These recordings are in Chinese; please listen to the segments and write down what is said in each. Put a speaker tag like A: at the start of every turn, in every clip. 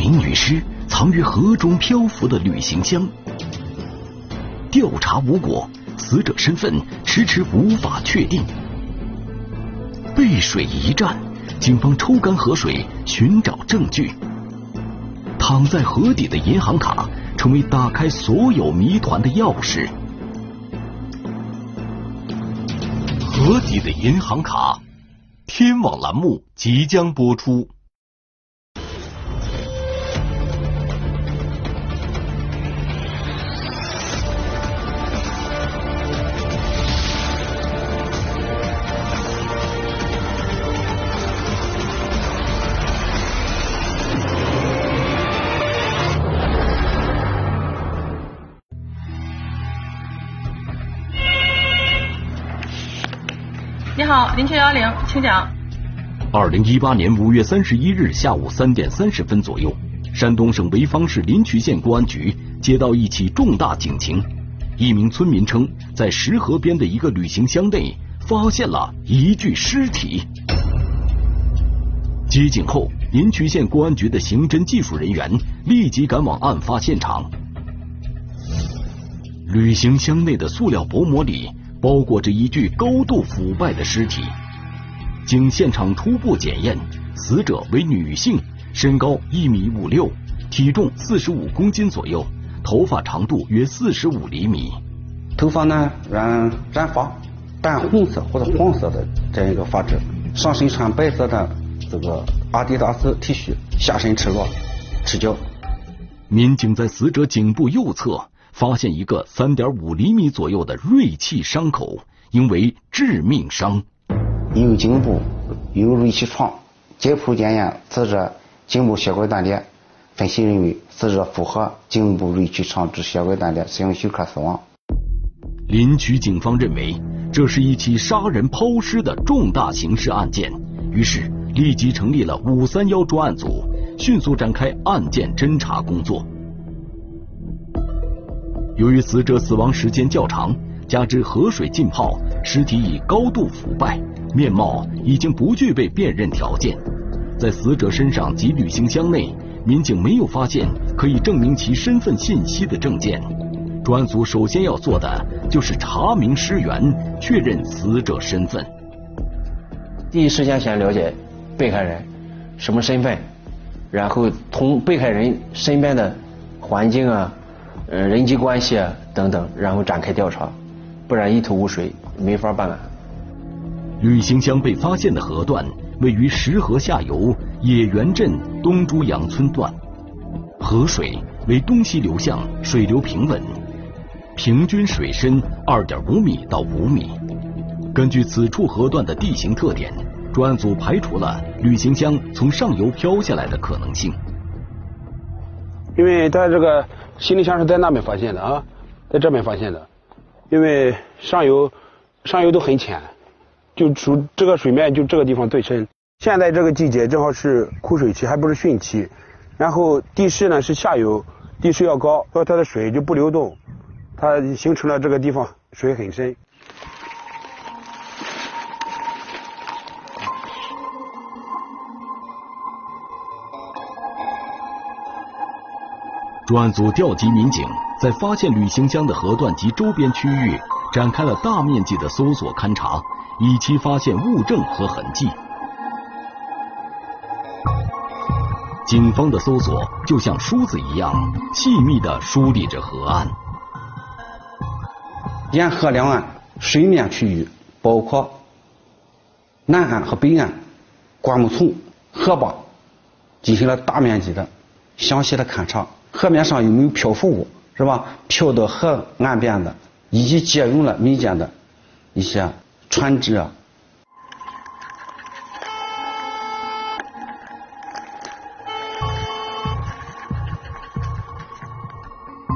A: 名女尸藏于河中漂浮的旅行箱，调查无果，死者身份迟迟无法确定。背水一战，警方抽干河水寻找证据。躺在河底的银行卡成为打开所有谜团的钥匙。河底的银行卡，天网栏目即将播出。
B: 你好，零七幺零，请讲。
A: 二零一八年五月三十一日下午三点三十分左右，山东省潍坊市临朐县公安局接到一起重大警情，一名村民称，在石河边的一个旅行箱内发现了一具尸体。接警后，临朐县公安局的刑侦技术人员立即赶往案发现场。旅行箱内的塑料薄膜里。包裹着一具高度腐败的尸体，经现场初步检验，死者为女性，身高一米五六，体重四十五公斤左右，头发长度约四十五厘米。
C: 头发呢染染发，淡红色或者黄色的这样一个发质，上身穿白色的这个阿迪达斯 T 恤，下身赤裸，赤脚。
A: 民警在死者颈部右侧。发现一个三点五厘米左右的锐器伤口，应为致命伤。
C: 右颈部有锐器创，解剖检验，死者颈部血管断裂，分析认为死者符合颈部锐器创致血管断裂，使用休克死亡。
A: 临朐警方认为这是一起杀人抛尸的重大刑事案件，于是立即成立了五三幺专案组，迅速展开案件侦查工作。由于死者死亡时间较长，加之河水浸泡，尸体已高度腐败，面貌已经不具备辨认条件。在死者身上及旅行箱内，民警没有发现可以证明其身份信息的证件。专案组首先要做的就是查明尸源，确认死者身份。
D: 第一时间先了解被害人什么身份，然后从被害人身边的环境啊。呃，人际关系啊等等，然后展开调查，不然一头雾水，没法办案。
A: 旅行箱被发现的河段位于石河下游野原镇东珠阳村段，河水为东西流向，水流平稳，平均水深二点五米到五米。根据此处河段的地形特点，专案组排除了旅行箱从上游漂下来的可能性。
E: 因为它这个。行李箱是在那边发现的啊，在这边发现的，因为上游上游都很浅，就属这个水面就这个地方最深。现在这个季节正好是枯水期，还不是汛期，然后地势呢是下游，地势要高，所以它的水就不流动，它形成了这个地方水很深。
A: 专案组调集民警，在发现旅行箱的河段及周边区域展开了大面积的搜索勘查，以期发现物证和痕迹。警方的搜索就像梳子一样，细密地梳理着河岸。
C: 沿河两岸水面区域，包括南岸和北岸灌木丛、河坝，进行了大面积的、详细的勘查。河面上有没有漂浮物，是吧？漂到河岸边的，以及借用了民间的一些船只啊。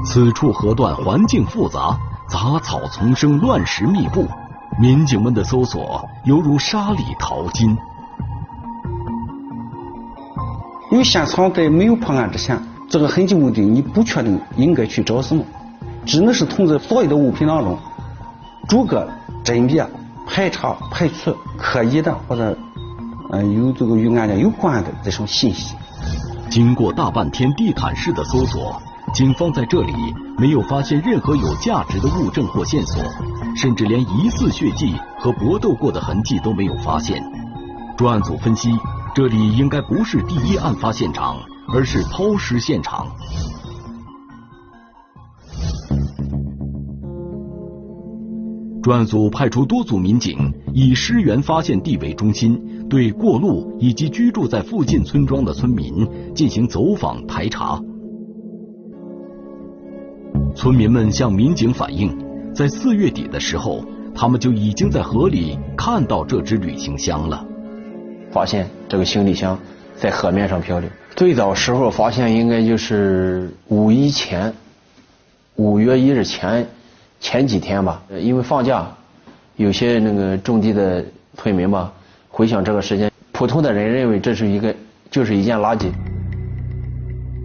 A: 此处河段环境复杂，杂草丛生，乱石密布，民警们的搜索犹如沙里淘金。
C: 因为现场在没有破案之前。这个痕迹目的你不确定应该去找什么，只能是从这所有的物品当中逐个甄别、排查、排除可疑的或者嗯有这个与案件有关的这种信息。
A: 经过大半天地毯式的搜索，警方在这里没有发现任何有价值的物证或线索，甚至连疑似血迹和搏斗过的痕迹都没有发现。专案组分析，这里应该不是第一案发现场，而是抛尸现场。专案组派出多组民警，以尸源发现地为中心，对过路以及居住在附近村庄的村民进行走访排查。村民们向民警反映，在四月底的时候，他们就已经在河里看到这只旅行箱了。
D: 发现这个行李箱在河面上漂流。最早时候发现应该就是五一前，五月一日前。前几天吧，因为放假，有些那个种地的村民吧，回想这个时间，普通的人认为这是一个就是一件垃圾。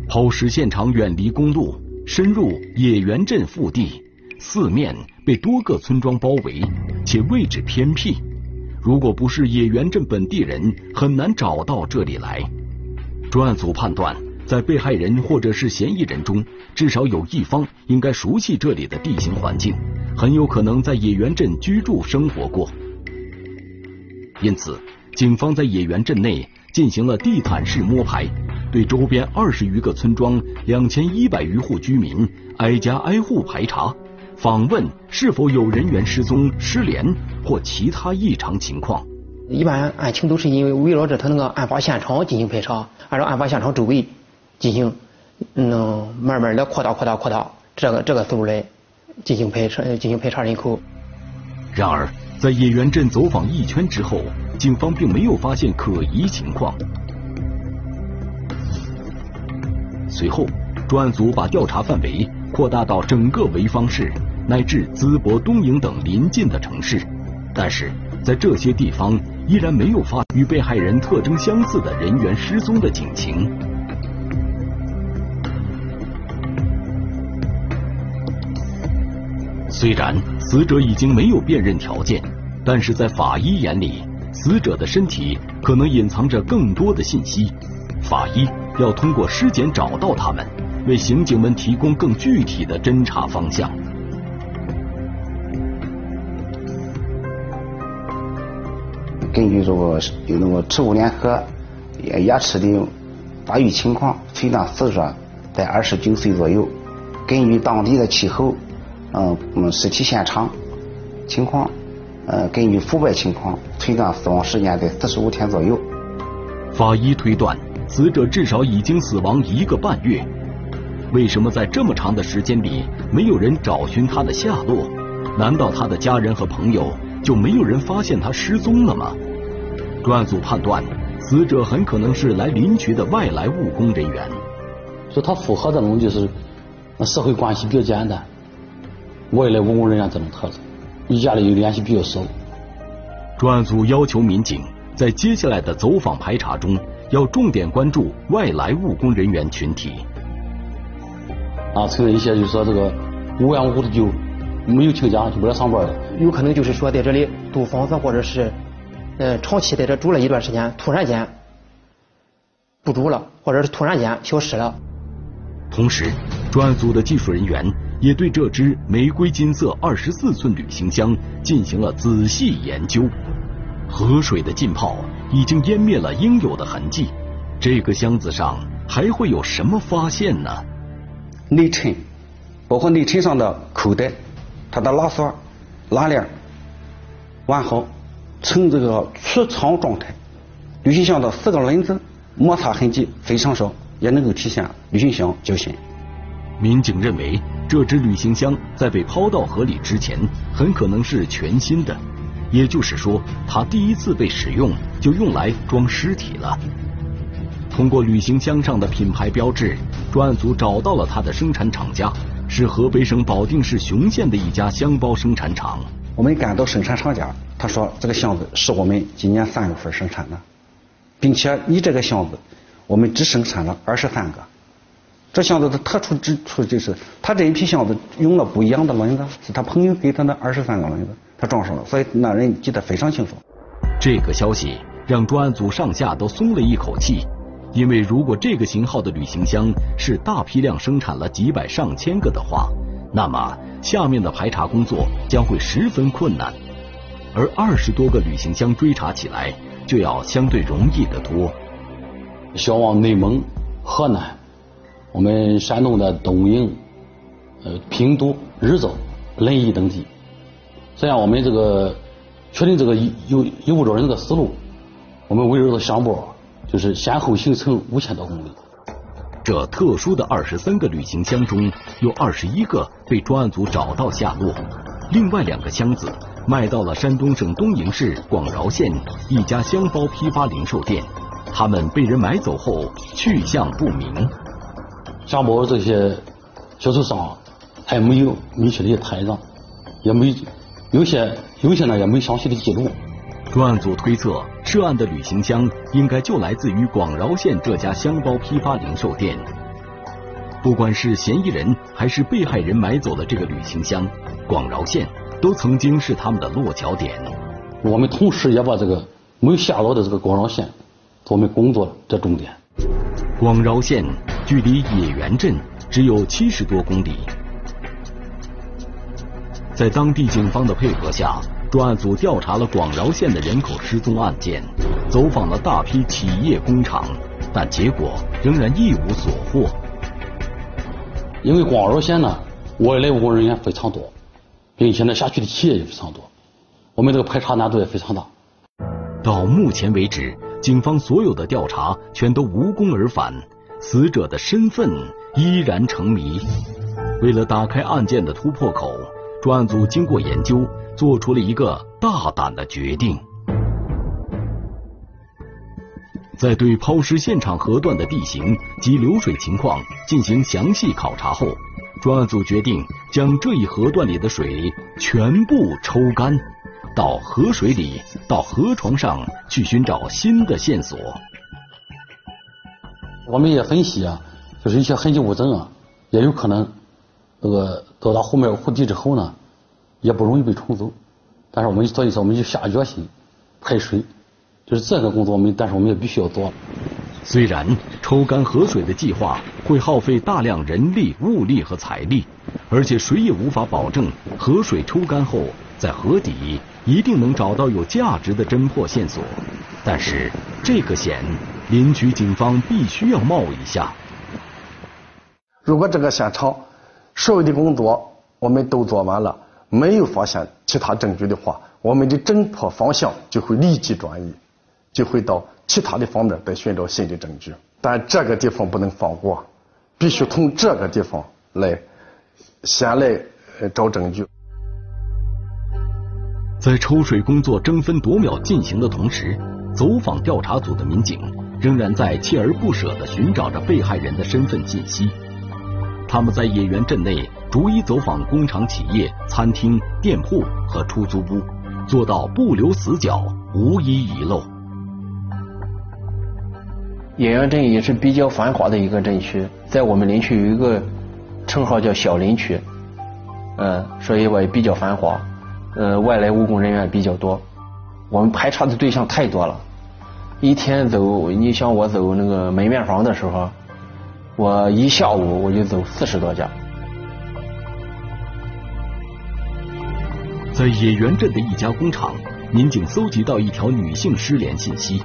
A: 抛尸现场远离公路，深入野原镇腹地，四面被多个村庄包围，且位置偏僻。如果不是野原镇本地人，很难找到这里来。专案组判断。在被害人或者是嫌疑人中，至少有一方应该熟悉这里的地形环境，很有可能在野原镇居住生活过。因此，警方在野原镇内进行了地毯式摸排，对周边二十余个村庄、两千一百余户居民挨家挨户排查，访问是否有人员失踪、失联或其他异常情况。
F: 一般案情都是因为围绕着他那个案发现场进行排查，按照案发现场周围。进行，嗯，慢慢的扩大、扩大、扩大，这个这个思路来进行排查、进行排查人口。
A: 然而，在野原镇走访一圈之后，警方并没有发现可疑情况。随后，专案组把调查范围扩大到整个潍坊市乃至淄博、东营等邻近的城市，但是在这些地方依然没有发与被害人特征相似的人员失踪的警情。虽然死者已经没有辨认条件，但是在法医眼里，死者的身体可能隐藏着更多的信息。法医要通过尸检找到他们，为刑警们提供更具体的侦查方向。
G: 根据这个有那个耻骨联合牙齿的发育情况，推断死者在二十九岁左右。根据当地的气候。嗯嗯，尸体现场情况，呃，根据腐败情况推断死亡时间在四十五天左右。
A: 法医推断，死者至少已经死亡一个半月。为什么在这么长的时间里没有人找寻他的下落？难道他的家人和朋友就没有人发现他失踪了吗？专案组判断，死者很可能是来林区的外来务工人员。
H: 说他符合这种就是社会关系比较简单。外来务工人员这种特征，与家里联系比较少。
A: 专案组要求民警在接下来的走访排查中，要重点关注外来务工人员群体。
H: 啊，存在一些就是说这个无缘无故的就没有请假就不来上班的，
F: 有可能就是说在这里租房子或者是呃长期在这住了一段时间，突然间不住了，或者是突然间消失了。
A: 同时，专案组的技术人员。也对这只玫瑰金色二十四寸旅行箱进行了仔细研究。河水的浸泡已经湮灭了应有的痕迹，这个箱子上还会有什么发现呢？
C: 内衬，包括内衬上的口袋，它的拉锁、拉链完好，呈这个出厂状态。旅行箱的四个轮子摩擦痕迹非常少，也能够体现旅行箱较新。
A: 民警认为。这只旅行箱在被抛到河里之前，很可能是全新的，也就是说，它第一次被使用就用来装尸体了。通过旅行箱上的品牌标志，专案组找到了它的生产厂家，是河北省保定市雄县的一家箱包生产厂。
C: 我们赶到生产厂家，他说这个箱子是我们今年三月份生产的，并且你这个箱子我们只生产了二十三个。这箱子的特殊之处就是，他这一批箱子用了不一样的轮子，是他朋友给他的二十三个轮子，他装上了，所以那人记得非常清楚。
A: 这个消息让专案组上下都松了一口气，因为如果这个型号的旅行箱是大批量生产了几百上千个的话，那么下面的排查工作将会十分困难，而二十多个旅行箱追查起来就要相对容易得多。
H: 销往内蒙、河南、我们山东的东营、呃平度、日照、临沂等地，这样我们这个确定这个有有物找人这个思路，我们围绕着箱包。就是先后行程五千多公里。
A: 这特殊的二十三个旅行箱中，有二十一个被专案组找到下落，另外两个箱子卖到了山东省东营市广饶县一家箱包批发零售店，他们被人买走后去向不明。
H: 箱包这些销售商还没有明确的台账，也没有些有些呢也没详细的记录。
A: 专案组推测，涉案的旅行箱应该就来自于广饶县这家箱包批发零售店。不管是嫌疑人还是被害人买走的这个旅行箱，广饶县都曾经是他们的落脚点。
H: 我们同时也把这个没有下落的这个广饶县我们工作的重点。
A: 广饶县距离野原镇只有七十多公里，在当地警方的配合下。专案组调查了广饶县的人口失踪案件，走访了大批企业工厂，但结果仍然一无所获。
H: 因为广饶县呢，外来务工人员非常多，并且呢，辖区的企业也非常多，我们这个排查难度也非常大。
A: 到目前为止，警方所有的调查全都无功而返，死者的身份依然成谜。为了打开案件的突破口，专案组经过研究。做出了一个大胆的决定，在对抛尸现场河段的地形及流水情况进行详细考察后，专案组决定将这一河段里的水全部抽干，到河水里、到河床上去寻找新的线索。
H: 我们也分析啊，就是一些痕迹物证啊，也有可能这个到达后面湖底之后呢。也不容易被冲走，但是我们所以说我们就下决心排水，就是这个工作我们，但是我们也必须要做。
A: 虽然抽干河水的计划会耗费大量人力、物力和财力，而且谁也无法保证河水抽干后在河底一定能找到有价值的侦破线索，但是这个险林区警方必须要冒一下。
I: 如果这个现场所有的工作我们都做完了。没有发现其他证据的话，我们的侦破方向就会立即转移，就会到其他的方面再寻找新的证据。但这个地方不能放过，必须从这个地方来先来找证据。
A: 在抽水工作争分夺秒进行的同时，走访调查组的民警仍然在锲而不舍地寻找着被害人的身份信息。他们在野原镇内。逐一走访工厂、企业、餐厅、店铺和出租屋，做到不留死角，无一遗漏。
D: 野原镇也是比较繁华的一个镇区，在我们林区有一个称号叫小林区，嗯，所以我也比较繁华，呃，外来务工人员比较多。我们排查的对象太多了，一天走，你像我走那个门面房的时候，我一下午我就走四十多家。
A: 在野原镇的一家工厂，民警搜集到一条女性失联信息。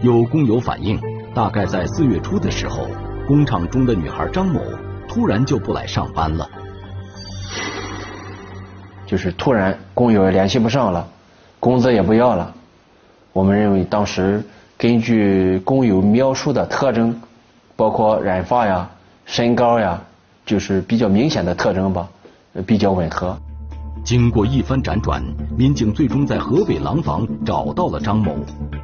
A: 有工友反映，大概在四月初的时候，工厂中的女孩张某突然就不来上班了。
D: 就是突然工友也联系不上了，工资也不要了。我们认为当时根据工友描述的特征，包括染发呀、身高呀，就是比较明显的特征吧，比较吻合。
A: 经过一番辗转，民警最终在河北廊坊找到了张某。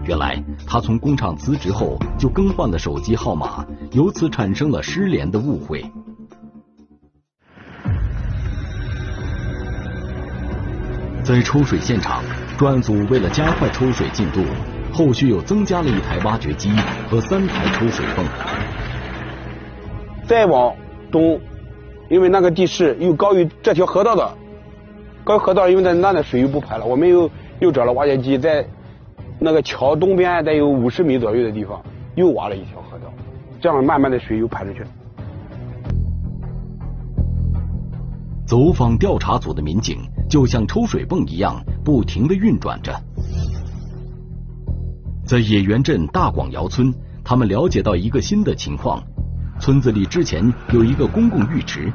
A: 原来他从工厂辞职后就更换了手机号码，由此产生了失联的误会。在抽水现场，专案组为了加快抽水进度，后续又增加了一台挖掘机和三台抽水泵。
E: 再往东，因为那个地势又高于这条河道的。搞河道，因为在那的水又不排了，我们又又找了挖掘机，在那个桥东边，得有五十米左右的地方，又挖了一条河道。这样慢慢的水又排出去了。
A: 走访调查组的民警就像抽水泵一样，不停的运转着。在野原镇大广窑村，他们了解到一个新的情况：村子里之前有一个公共浴池，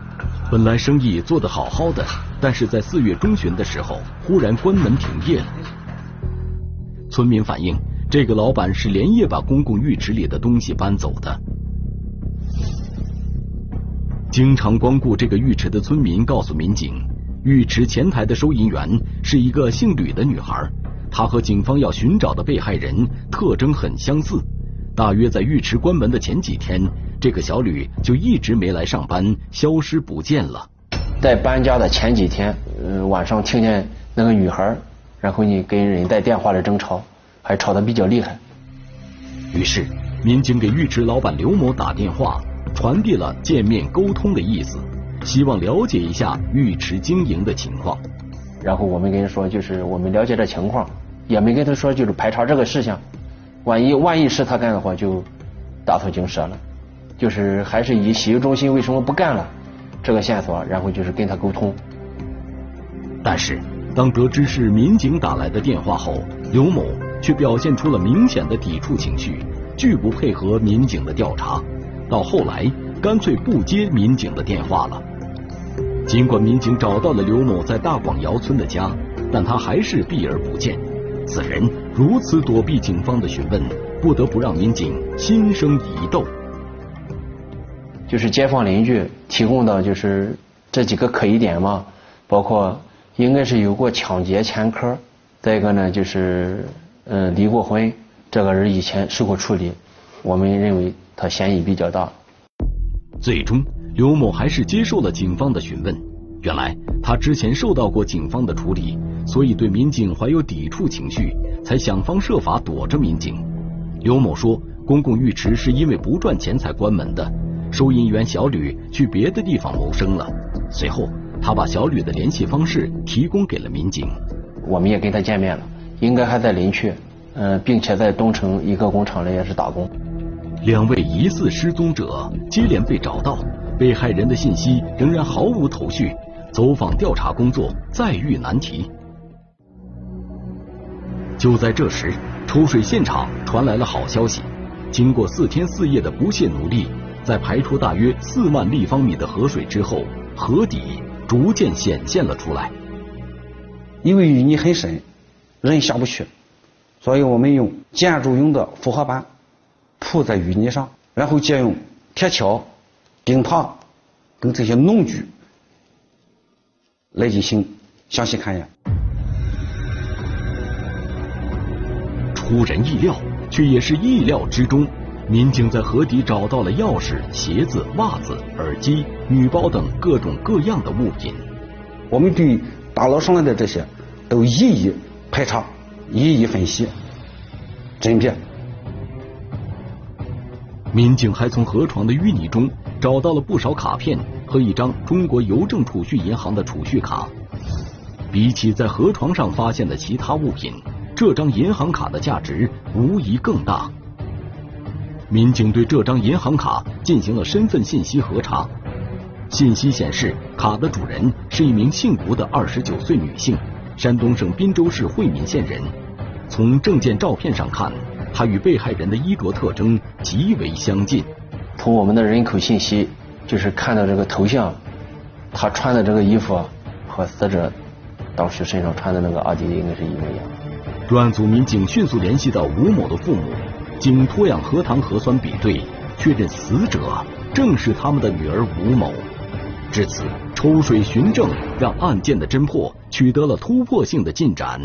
A: 本来生意做得好好的，但是在四月中旬的时候，忽然关门停业了。村民反映，这个老板是连夜把公共浴池里的东西搬走的。经常光顾这个浴池的村民告诉民警，浴池前台的收银员是一个姓吕的女孩，她和警方要寻找的被害人特征很相似。大约在浴池关门的前几天，这个小吕就一直没来上班，消失不见了。
D: 在搬家的前几天，呃，晚上听见那个女孩，然后呢跟人在电话里争吵，还吵得比较厉害。
A: 于是，民警给浴池老板刘某打电话。传递了见面沟通的意思，希望了解一下浴池经营的情况。
D: 然后我们跟他说，就是我们了解这情况，也没跟他说就是排查这个事项。万一万一是他干的话，就打草惊蛇了。就是还是以洗浴中心为什么不干了这个线索，然后就是跟他沟通。
A: 但是当得知是民警打来的电话后，刘某却表现出了明显的抵触情绪，拒不配合民警的调查。到后来，干脆不接民警的电话了。尽管民警找到了刘某在大广窑村的家，但他还是避而不见。此人如此躲避警方的询问，不得不让民警心生疑窦。
D: 就是街坊邻居提供的就是这几个可疑点嘛，包括应该是有过抢劫前科，再一个呢就是嗯离过婚，这个人以前受过处理，我们认为。他嫌疑比较大，
A: 最终刘某还是接受了警方的询问。原来他之前受到过警方的处理，所以对民警怀有抵触情绪，才想方设法躲着民警。刘某说，公共浴池是因为不赚钱才关门的。收银员小吕去别的地方谋生了。随后，他把小吕的联系方式提供给了民警。
D: 我们也跟他见面了，应该还在林区，嗯，并且在东城一个工厂里也是打工。
A: 两位疑似失踪者接连被找到，被害人的信息仍然毫无头绪，走访调查工作再遇难题。就在这时，抽水现场传来了好消息：经过四天四夜的不懈努力，在排出大约四万立方米的河水之后，河底逐渐显现了出来。
C: 因为淤泥很深，人下不去，所以我们用建筑用的复合板。铺在淤泥上，然后借用铁锹、钉耙等这些农具来进行详细勘验。
A: 出人意料，却也是意料之中，民警在河底找到了钥匙、鞋子、袜子、耳机、女包等各种各样的物品。
C: 我们对打捞上来的这些都一一排查、一一分析、甄别。
A: 民警还从河床的淤泥中找到了不少卡片和一张中国邮政储蓄银行的储蓄卡。比起在河床上发现的其他物品，这张银行卡的价值无疑更大。民警对这张银行卡进行了身份信息核查，信息显示卡的主人是一名姓吴的二十九岁女性，山东省滨州市惠民县人。从证件照片上看。她与被害人的衣着特征极为相近。
D: 从我们的人口信息，就是看到这个头像，她穿的这个衣服和死者当时身上穿的那个阿迪应该是一模一样。
A: 专案组民警迅速联系到吴某的父母，经脱氧核糖核酸比对，确认死者正是他们的女儿吴某。至此，抽水寻证让案件的侦破取得了突破性的进展。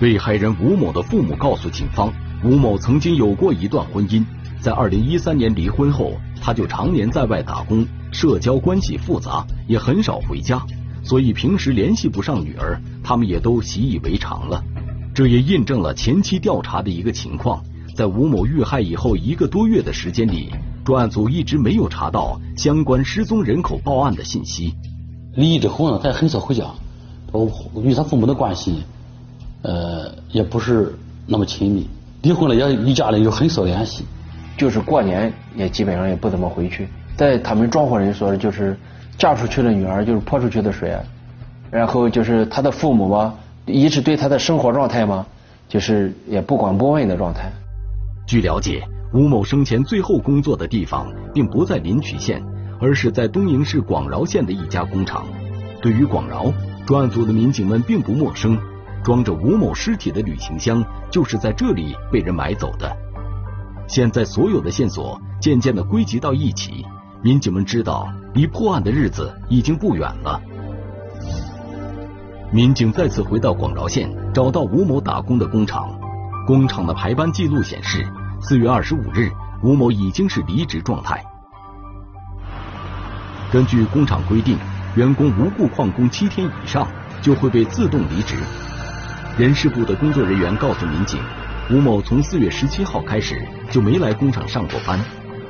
A: 被害人吴某的父母告诉警方。吴某曾经有过一段婚姻，在二零一三年离婚后，他就常年在外打工，社交关系复杂，也很少回家，所以平时联系不上女儿，他们也都习以为常了。这也印证了前期调查的一个情况：在吴某遇害以后一个多月的时间里，专案组一直没有查到相关失踪人口报案的信息。
H: 离异之后呢，他也很少回家，我与他父母的关系，呃，也不是那么亲密。离婚了也与家里有很少联系，
D: 就是过年也基本上也不怎么回去。在他们庄户人说的，就是嫁出去的女儿就是泼出去的水，然后就是他的父母吧，一直对他的生活状态嘛，就是也不管不问的状态。
A: 据了解，吴某生前最后工作的地方并不在临朐县，而是在东营市广饶县的一家工厂。对于广饶，专案组的民警们并不陌生，装着吴某尸体的旅行箱就是在这里被人买走的。现在所有的线索渐渐的归集到一起。民警们知道，离破案的日子已经不远了。民警再次回到广饶县，找到吴某打工的工厂。工厂的排班记录显示，四月二十五日，吴某已经是离职状态。根据工厂规定，员工无故旷工七天以上，就会被自动离职。人事部的工作人员告诉民警，吴某从四月十七号开始就没来工厂上过班，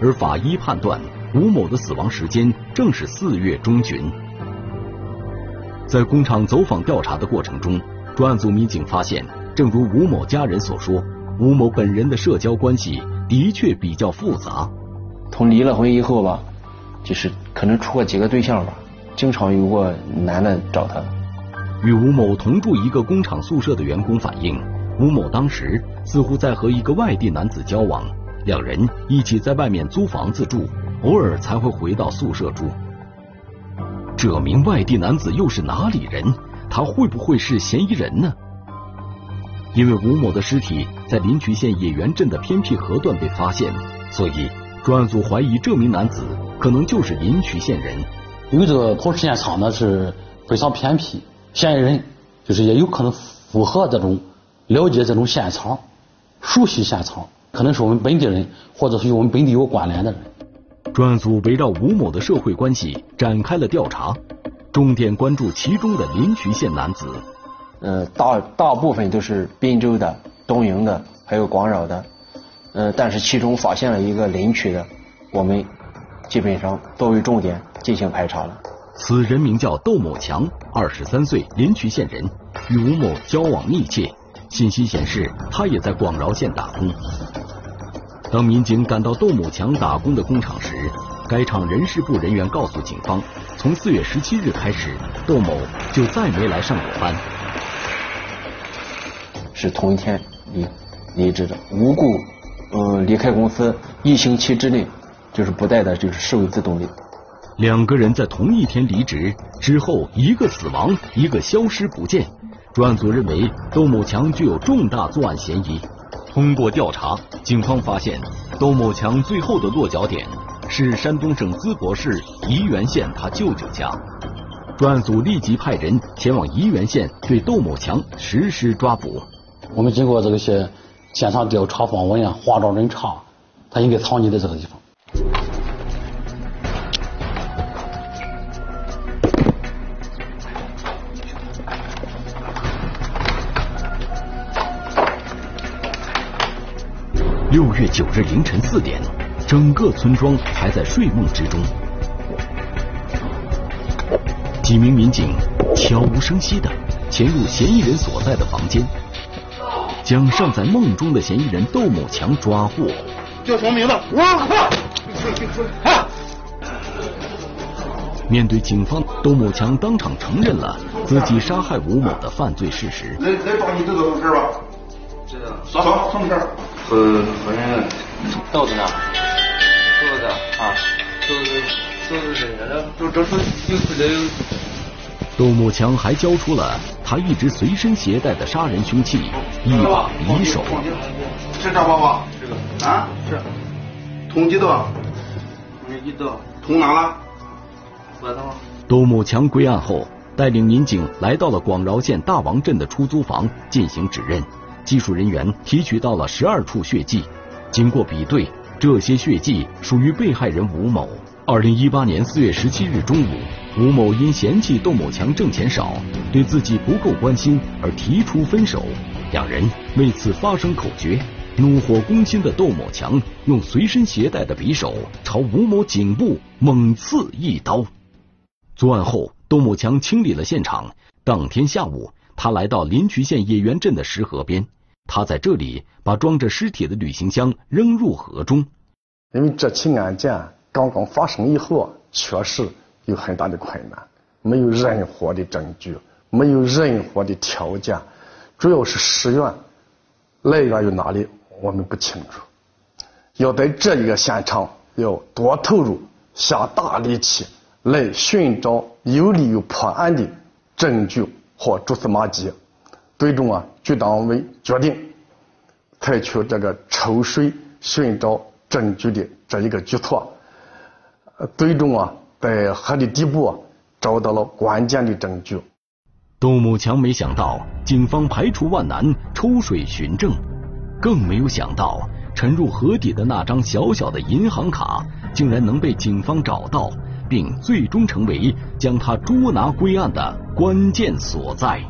A: 而法医判断。吴某的死亡时间正是四月中旬。在工厂走访调查的过程中，专案组民警发现，正如吴某家人所说，吴某本人的社交关系的确比较复杂。
D: 从离了婚以后吧，就是可能处过几个对象吧，经常有过男的找她。
A: 与吴某同住一个工厂宿舍的员工反映，吴某当时似乎在和一个外地男子交往，两人一起在外面租房子住。偶尔才会回到宿舍住。这名外地男子又是哪里人？他会不会是嫌疑人呢？因为吴某的尸体在临朐县野原镇的偏僻河段被发现，所以专案组怀疑这名男子可能就是临朐县人。
H: 因为这个抛尸现场呢是非常偏僻，嫌疑人就是也有可能符合这种了解这种现场、熟悉现场，可能是我们本地人，或者是与我们本地有关联的人。
A: 专案组围绕吴某的社会关系展开了调查，重点关注其中的临朐县男子。
D: 呃，大大部分都是滨州的、东营的，还有广饶的。呃，但是其中发现了一个临朐的，我们基本上作为重点进行排查了。
A: 此人名叫窦某强，二十三岁，临朐县人，与吴某交往密切。信息显示，他也在广饶县打工。当民警赶到窦某强打工的工厂时，该厂人事部人员告诉警方，从四月十七日开始，窦某就再没来上过班。
D: 是同一天离离职的，无故呃离开公司一星期之内，就是不带的，就是视为自动离。
A: 两个人在同一天离职之后，一个死亡，一个消失不见。专案组认为窦某强具有重大作案嫌疑。通过调查，警方发现窦某强最后的落脚点是山东省淄博市沂源县他舅舅家。专案组立即派人前往沂源县对窦某强实施抓捕。
H: 我们经过这些现场调查访问啊，化妆人查，他应该藏匿在这个地方。
A: 六月九日凌晨四点，整个村庄还在睡梦之中。几名民警悄无声息的潜入嫌疑人所在的房间，将尚在梦中的嫌疑人窦某强抓获。
J: 叫什么名字？王克。
A: 面对警方，窦某强当场承认了自己杀害吴某的犯罪事实。
J: 来来，帮你这个事吧。知道。啥啥什么事儿？呃，反正
D: 豆子呢？
J: 豆子啊，豆子豆子是的，就这是有出来。
A: 窦某强还交出了他一直随身携带的杀人凶器——一把匕首。
J: 是这包吧？这个啊，是。捅几刀？捅一刀。捅哪了？
A: 额头。窦某强归案后，带领民警来到了广饶县大王镇的出租房进行指认。技术人员提取到了十二处血迹，经过比对，这些血迹属于被害人吴某。二零一八年四月十七日中午，吴某因嫌弃窦某强挣钱少，对自己不够关心而提出分手，两人为此发生口角。怒火攻心的窦某强用随身携带的匕首朝吴某颈部猛刺一刀。作案后，窦某强清理了现场。当天下午，他来到临朐县野原镇的石河边。他在这里把装着尸体的旅行箱扔入河中。
I: 因为这起案件刚刚发生以后，确实有很大的困难，没有任何的证据，没有任何的条件，主要是尸源来源于哪里，我们不清楚。要在这一个现场，要多投入，下大力气来寻找有利于破案的证据和蛛丝马迹。最终啊，局党委决定采取这个抽水寻找证据的这一个举措。最终啊，在河的底部找到了关键的证据。
A: 杜某强没想到，警方排除万难抽水寻证，更没有想到。沉入河底的那张小小的银行卡，竟然能被警方找到，并最终成为将他捉拿归案的关键所在。